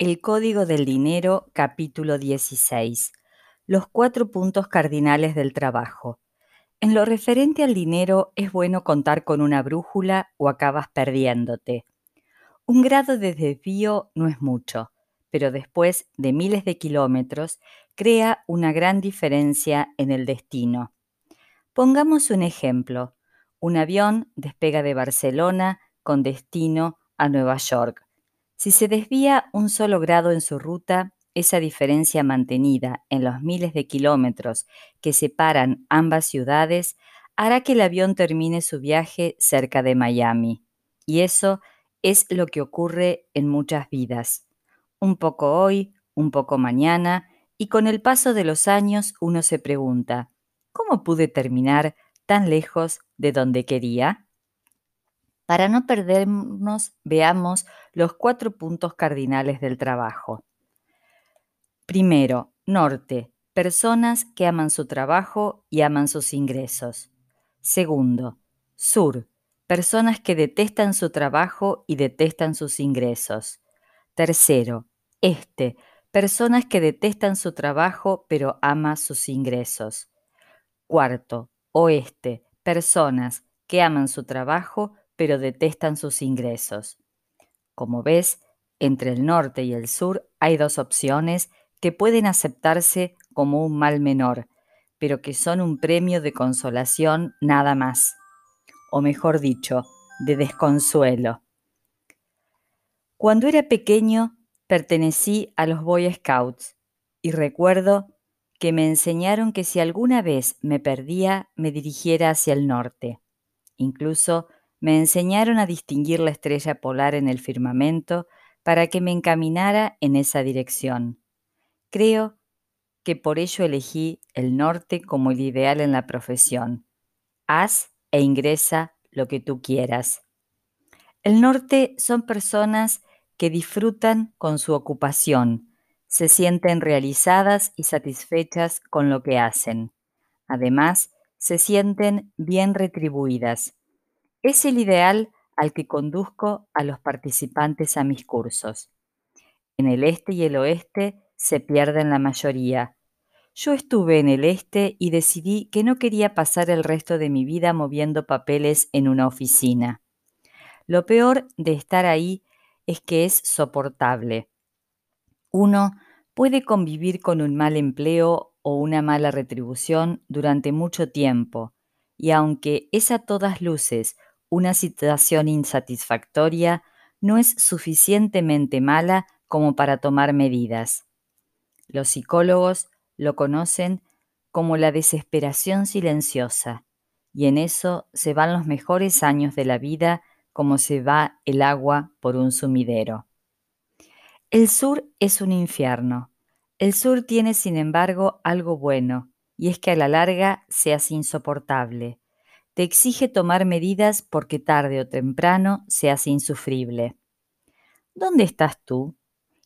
El Código del Dinero, capítulo 16. Los cuatro puntos cardinales del trabajo. En lo referente al dinero es bueno contar con una brújula o acabas perdiéndote. Un grado de desvío no es mucho, pero después de miles de kilómetros crea una gran diferencia en el destino. Pongamos un ejemplo. Un avión despega de Barcelona con destino a Nueva York si se desvía un solo grado en su ruta, esa diferencia mantenida en los miles de kilómetros que separan ambas ciudades hará que el avión termine su viaje cerca de Miami. Y eso es lo que ocurre en muchas vidas. Un poco hoy, un poco mañana, y con el paso de los años uno se pregunta, ¿cómo pude terminar tan lejos de donde quería? Para no perdernos, veamos los cuatro puntos cardinales del trabajo. Primero, norte, personas que aman su trabajo y aman sus ingresos. Segundo, sur, personas que detestan su trabajo y detestan sus ingresos. Tercero, este, personas que detestan su trabajo pero aman sus ingresos. Cuarto, oeste, personas que aman su trabajo pero detestan sus ingresos. Como ves, entre el norte y el sur hay dos opciones que pueden aceptarse como un mal menor, pero que son un premio de consolación nada más, o mejor dicho, de desconsuelo. Cuando era pequeño pertenecí a los Boy Scouts y recuerdo que me enseñaron que si alguna vez me perdía me dirigiera hacia el norte. Incluso me enseñaron a distinguir la estrella polar en el firmamento para que me encaminara en esa dirección. Creo que por ello elegí el norte como el ideal en la profesión. Haz e ingresa lo que tú quieras. El norte son personas que disfrutan con su ocupación, se sienten realizadas y satisfechas con lo que hacen. Además, se sienten bien retribuidas es el ideal al que conduzco a los participantes a mis cursos. En el este y el oeste se pierden la mayoría. Yo estuve en el este y decidí que no quería pasar el resto de mi vida moviendo papeles en una oficina. Lo peor de estar ahí es que es soportable. Uno puede convivir con un mal empleo o una mala retribución durante mucho tiempo, y aunque es a todas luces una situación insatisfactoria no es suficientemente mala como para tomar medidas. Los psicólogos lo conocen como la desesperación silenciosa, y en eso se van los mejores años de la vida como se va el agua por un sumidero. El sur es un infierno. El sur tiene, sin embargo, algo bueno, y es que a la larga se hace insoportable te exige tomar medidas porque tarde o temprano se hace insufrible. ¿Dónde estás tú?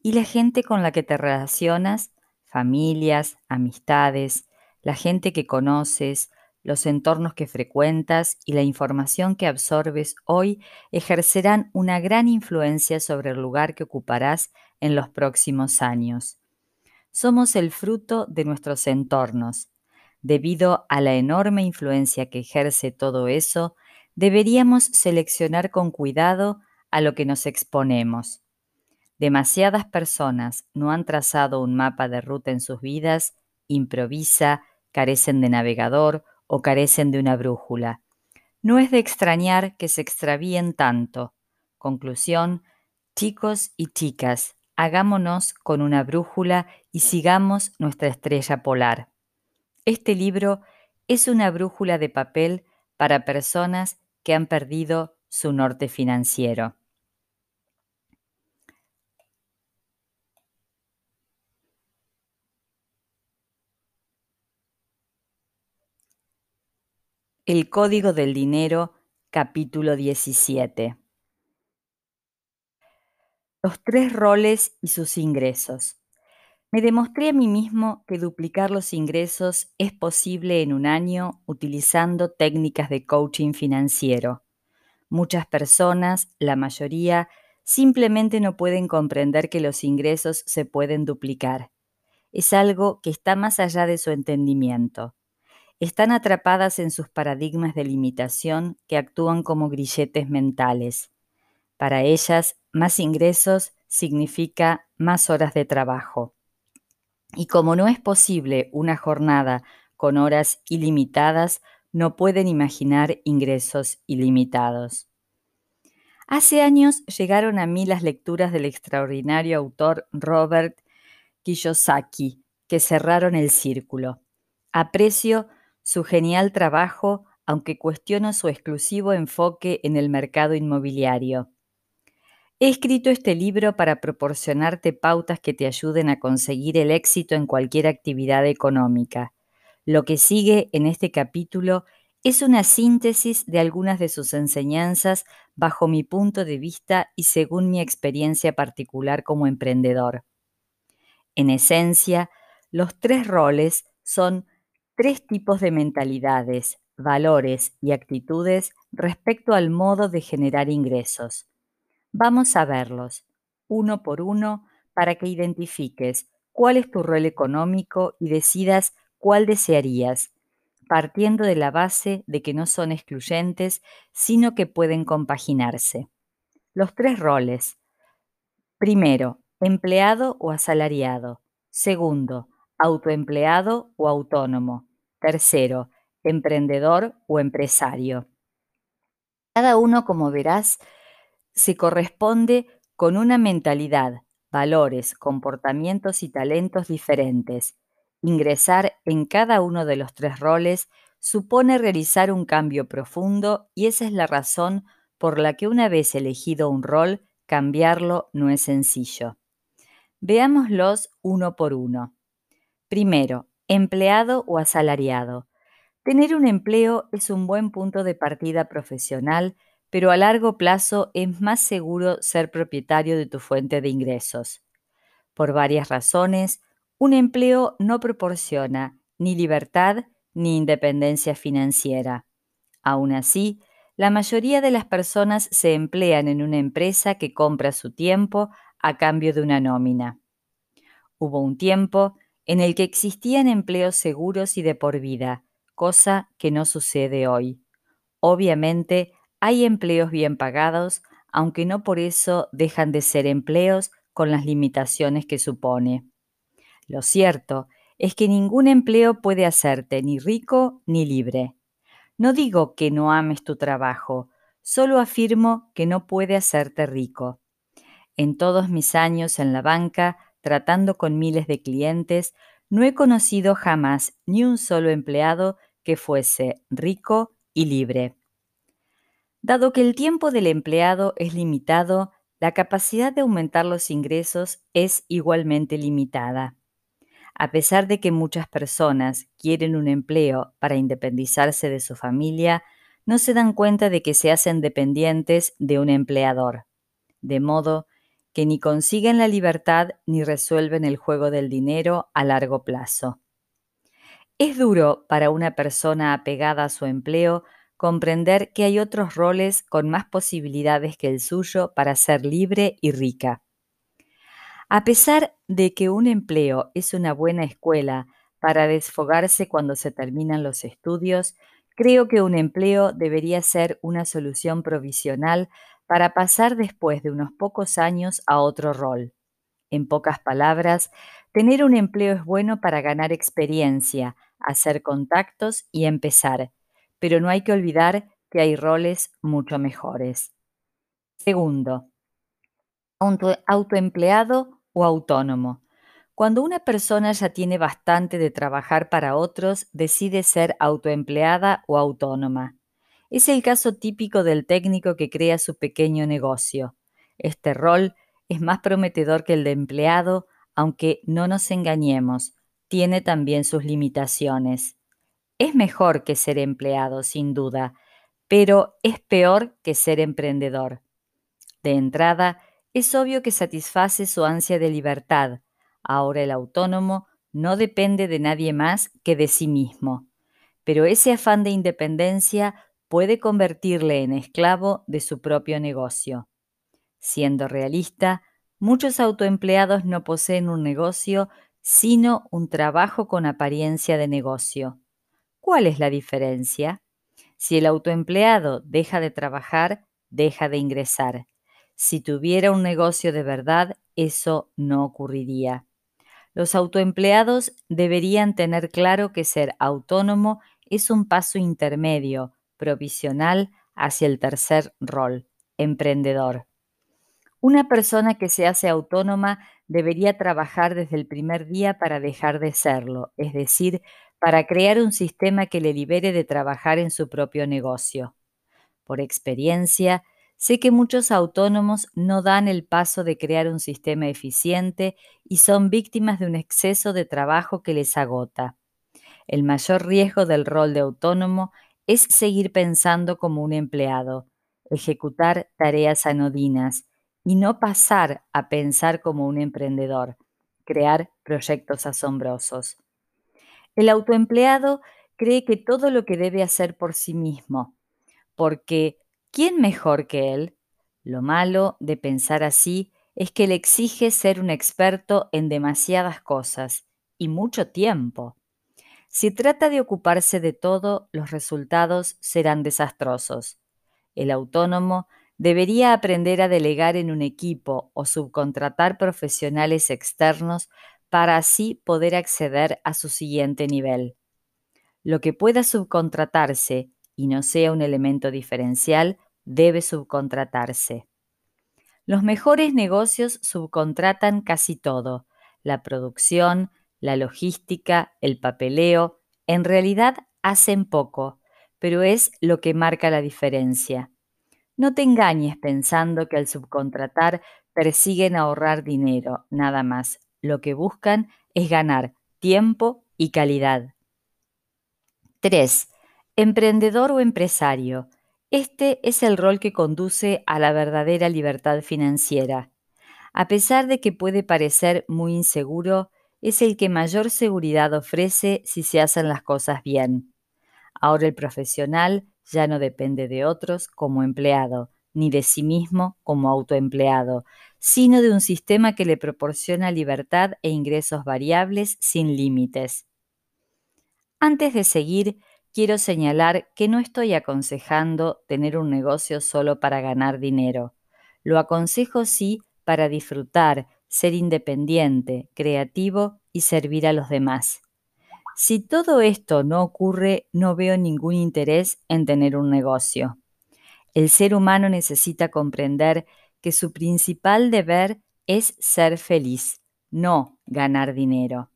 ¿Y la gente con la que te relacionas? Familias, amistades, la gente que conoces, los entornos que frecuentas y la información que absorbes hoy ejercerán una gran influencia sobre el lugar que ocuparás en los próximos años. Somos el fruto de nuestros entornos Debido a la enorme influencia que ejerce todo eso, deberíamos seleccionar con cuidado a lo que nos exponemos. Demasiadas personas no han trazado un mapa de ruta en sus vidas, improvisa, carecen de navegador o carecen de una brújula. No es de extrañar que se extravíen tanto. Conclusión, chicos y chicas, hagámonos con una brújula y sigamos nuestra estrella polar. Este libro es una brújula de papel para personas que han perdido su norte financiero. El Código del Dinero, capítulo 17. Los tres roles y sus ingresos. Me demostré a mí mismo que duplicar los ingresos es posible en un año utilizando técnicas de coaching financiero. Muchas personas, la mayoría, simplemente no pueden comprender que los ingresos se pueden duplicar. Es algo que está más allá de su entendimiento. Están atrapadas en sus paradigmas de limitación que actúan como grilletes mentales. Para ellas, más ingresos significa más horas de trabajo. Y como no es posible una jornada con horas ilimitadas, no pueden imaginar ingresos ilimitados. Hace años llegaron a mí las lecturas del extraordinario autor Robert Kiyosaki, que cerraron el círculo. Aprecio su genial trabajo, aunque cuestiono su exclusivo enfoque en el mercado inmobiliario. He escrito este libro para proporcionarte pautas que te ayuden a conseguir el éxito en cualquier actividad económica. Lo que sigue en este capítulo es una síntesis de algunas de sus enseñanzas bajo mi punto de vista y según mi experiencia particular como emprendedor. En esencia, los tres roles son tres tipos de mentalidades, valores y actitudes respecto al modo de generar ingresos. Vamos a verlos, uno por uno, para que identifiques cuál es tu rol económico y decidas cuál desearías, partiendo de la base de que no son excluyentes, sino que pueden compaginarse. Los tres roles. Primero, empleado o asalariado. Segundo, autoempleado o autónomo. Tercero, emprendedor o empresario. Cada uno, como verás, se corresponde con una mentalidad, valores, comportamientos y talentos diferentes. Ingresar en cada uno de los tres roles supone realizar un cambio profundo y esa es la razón por la que una vez elegido un rol, cambiarlo no es sencillo. Veámoslos uno por uno. Primero, empleado o asalariado. Tener un empleo es un buen punto de partida profesional, pero a largo plazo es más seguro ser propietario de tu fuente de ingresos. Por varias razones, un empleo no proporciona ni libertad ni independencia financiera. Aún así, la mayoría de las personas se emplean en una empresa que compra su tiempo a cambio de una nómina. Hubo un tiempo en el que existían empleos seguros y de por vida, cosa que no sucede hoy. Obviamente, hay empleos bien pagados, aunque no por eso dejan de ser empleos con las limitaciones que supone. Lo cierto es que ningún empleo puede hacerte ni rico ni libre. No digo que no ames tu trabajo, solo afirmo que no puede hacerte rico. En todos mis años en la banca, tratando con miles de clientes, no he conocido jamás ni un solo empleado que fuese rico y libre. Dado que el tiempo del empleado es limitado, la capacidad de aumentar los ingresos es igualmente limitada. A pesar de que muchas personas quieren un empleo para independizarse de su familia, no se dan cuenta de que se hacen dependientes de un empleador. De modo que ni consiguen la libertad ni resuelven el juego del dinero a largo plazo. Es duro para una persona apegada a su empleo comprender que hay otros roles con más posibilidades que el suyo para ser libre y rica. A pesar de que un empleo es una buena escuela para desfogarse cuando se terminan los estudios, creo que un empleo debería ser una solución provisional para pasar después de unos pocos años a otro rol. En pocas palabras, tener un empleo es bueno para ganar experiencia, hacer contactos y empezar, pero no hay que olvidar que hay roles mucho mejores. Segundo, autoempleado o autónomo. Cuando una persona ya tiene bastante de trabajar para otros, decide ser autoempleada o autónoma. Es el caso típico del técnico que crea su pequeño negocio. Este rol es más prometedor que el de empleado, aunque no nos engañemos, tiene también sus limitaciones. Es mejor que ser empleado, sin duda, pero es peor que ser emprendedor. De entrada, es obvio que satisface su ansia de libertad. Ahora el autónomo no depende de nadie más que de sí mismo. Pero ese afán de independencia puede convertirle en esclavo de su propio negocio. Siendo realista, muchos autoempleados no poseen un negocio, sino un trabajo con apariencia de negocio. ¿Cuál es la diferencia? Si el autoempleado deja de trabajar, deja de ingresar. Si tuviera un negocio de verdad, eso no ocurriría. Los autoempleados deberían tener claro que ser autónomo es un paso intermedio, provisional, hacia el tercer rol, emprendedor. Una persona que se hace autónoma debería trabajar desde el primer día para dejar de serlo, es decir, para crear un sistema que le libere de trabajar en su propio negocio. Por experiencia, sé que muchos autónomos no dan el paso de crear un sistema eficiente y son víctimas de un exceso de trabajo que les agota. El mayor riesgo del rol de autónomo es seguir pensando como un empleado, ejecutar tareas anodinas y no pasar a pensar como un emprendedor, crear proyectos asombrosos. El autoempleado cree que todo lo que debe hacer por sí mismo, porque ¿quién mejor que él? Lo malo de pensar así es que le exige ser un experto en demasiadas cosas y mucho tiempo. Si trata de ocuparse de todo, los resultados serán desastrosos. El autónomo debería aprender a delegar en un equipo o subcontratar profesionales externos para así poder acceder a su siguiente nivel. Lo que pueda subcontratarse y no sea un elemento diferencial debe subcontratarse. Los mejores negocios subcontratan casi todo, la producción, la logística, el papeleo, en realidad hacen poco, pero es lo que marca la diferencia. No te engañes pensando que al subcontratar persiguen ahorrar dinero, nada más. Lo que buscan es ganar tiempo y calidad. 3. Emprendedor o empresario. Este es el rol que conduce a la verdadera libertad financiera. A pesar de que puede parecer muy inseguro, es el que mayor seguridad ofrece si se hacen las cosas bien. Ahora el profesional ya no depende de otros como empleado, ni de sí mismo como autoempleado, sino de un sistema que le proporciona libertad e ingresos variables sin límites. Antes de seguir, quiero señalar que no estoy aconsejando tener un negocio solo para ganar dinero. Lo aconsejo sí para disfrutar, ser independiente, creativo y servir a los demás. Si todo esto no ocurre, no veo ningún interés en tener un negocio. El ser humano necesita comprender que su principal deber es ser feliz, no ganar dinero.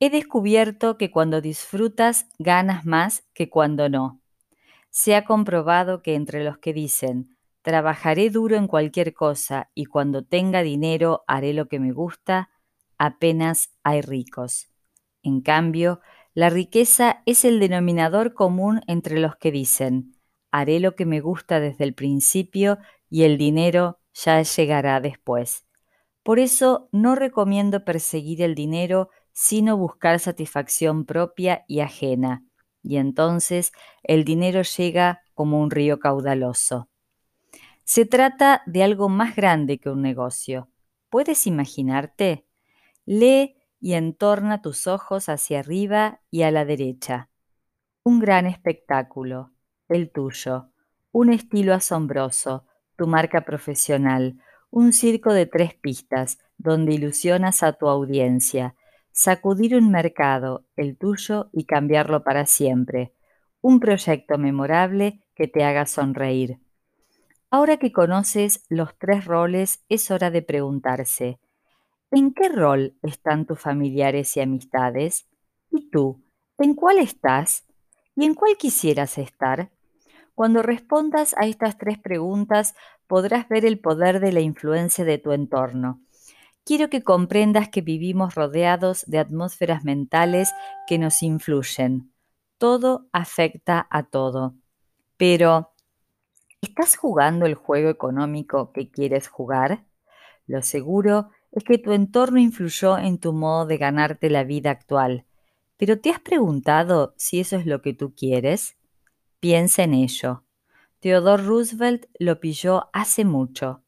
He descubierto que cuando disfrutas ganas más que cuando no. Se ha comprobado que entre los que dicen, trabajaré duro en cualquier cosa y cuando tenga dinero haré lo que me gusta, apenas hay ricos. En cambio, la riqueza es el denominador común entre los que dicen, haré lo que me gusta desde el principio y el dinero ya llegará después. Por eso no recomiendo perseguir el dinero, sino buscar satisfacción propia y ajena, y entonces el dinero llega como un río caudaloso. Se trata de algo más grande que un negocio. ¿Puedes imaginarte? Lee y entorna tus ojos hacia arriba y a la derecha. Un gran espectáculo, el tuyo, un estilo asombroso, tu marca profesional, un circo de tres pistas donde ilusionas a tu audiencia, sacudir un mercado, el tuyo, y cambiarlo para siempre, un proyecto memorable que te haga sonreír. Ahora que conoces los tres roles, es hora de preguntarse, ¿En qué rol están tus familiares y amistades? ¿Y tú? ¿En cuál estás? ¿Y en cuál quisieras estar? Cuando respondas a estas tres preguntas podrás ver el poder de la influencia de tu entorno. Quiero que comprendas que vivimos rodeados de atmósferas mentales que nos influyen. Todo afecta a todo. Pero, ¿estás jugando el juego económico que quieres jugar? Lo seguro es que tu entorno influyó en tu modo de ganarte la vida actual. Pero ¿te has preguntado si eso es lo que tú quieres? Piensa en ello. Theodore Roosevelt lo pilló hace mucho.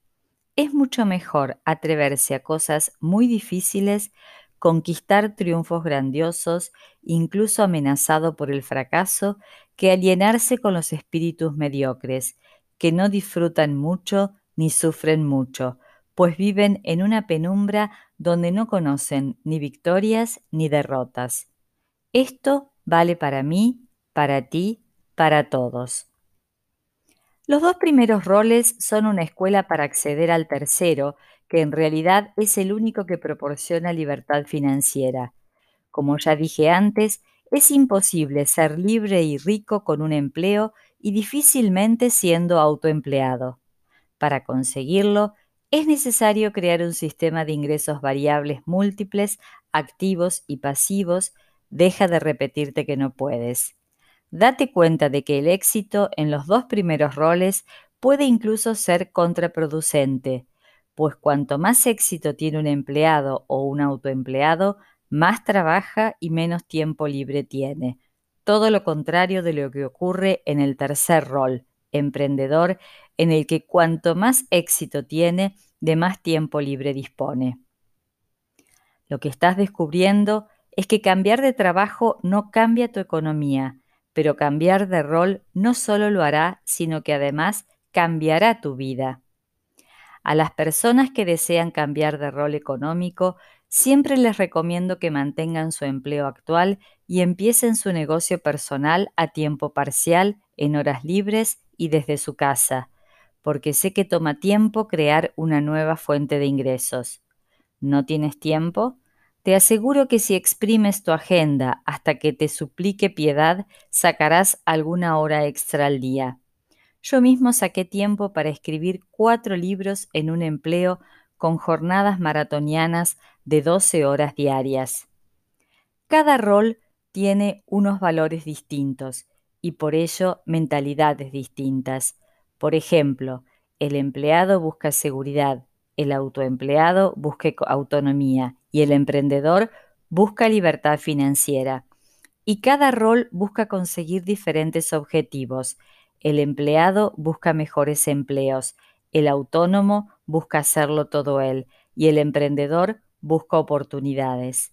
Es mucho mejor atreverse a cosas muy difíciles, conquistar triunfos grandiosos, incluso amenazado por el fracaso, que alienarse con los espíritus mediocres, que no disfrutan mucho ni sufren mucho, pues viven en una penumbra donde no conocen ni victorias ni derrotas. Esto vale para mí, para ti, para todos. Los dos primeros roles son una escuela para acceder al tercero, que en realidad es el único que proporciona libertad financiera. Como ya dije antes, es imposible ser libre y rico con un empleo y difícilmente siendo autoempleado. Para conseguirlo, es necesario crear un sistema de ingresos variables múltiples, activos y pasivos. Deja de repetirte que no puedes. Date cuenta de que el éxito en los dos primeros roles puede incluso ser contraproducente, pues cuanto más éxito tiene un empleado o un autoempleado, más trabaja y menos tiempo libre tiene. Todo lo contrario de lo que ocurre en el tercer rol, emprendedor, en el que cuanto más éxito tiene, de más tiempo libre dispone. Lo que estás descubriendo es que cambiar de trabajo no cambia tu economía, pero cambiar de rol no solo lo hará, sino que además cambiará tu vida. A las personas que desean cambiar de rol económico, siempre les recomiendo que mantengan su empleo actual y empiecen su negocio personal a tiempo parcial, en horas libres y desde su casa, porque sé que toma tiempo crear una nueva fuente de ingresos. ¿No tienes tiempo? Te aseguro que si exprimes tu agenda hasta que te suplique piedad, sacarás alguna hora extra al día. Yo mismo saqué tiempo para escribir cuatro libros en un empleo con jornadas maratonianas de 12 horas diarias. Cada rol tiene unos valores distintos y por ello mentalidades distintas. Por ejemplo, el empleado busca seguridad, el autoempleado busca autonomía y el emprendedor busca libertad financiera. Y cada rol busca conseguir diferentes objetivos. El empleado busca mejores empleos, el autónomo busca hacerlo todo él y el emprendedor busca oportunidades.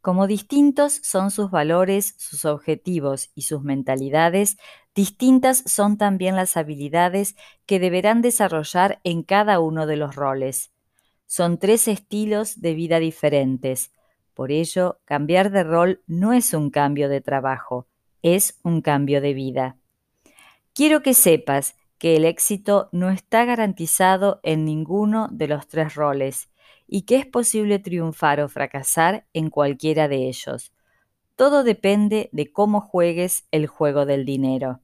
Como distintos son sus valores, sus objetivos y sus mentalidades, distintas son también las habilidades que deberán desarrollar en cada uno de los roles. Son tres estilos de vida diferentes. Por ello, cambiar de rol no es un cambio de trabajo, es un cambio de vida. Quiero que sepas que el éxito no está garantizado en ninguno de los tres roles y que es posible triunfar o fracasar en cualquiera de ellos. Todo depende de cómo juegues el juego del dinero.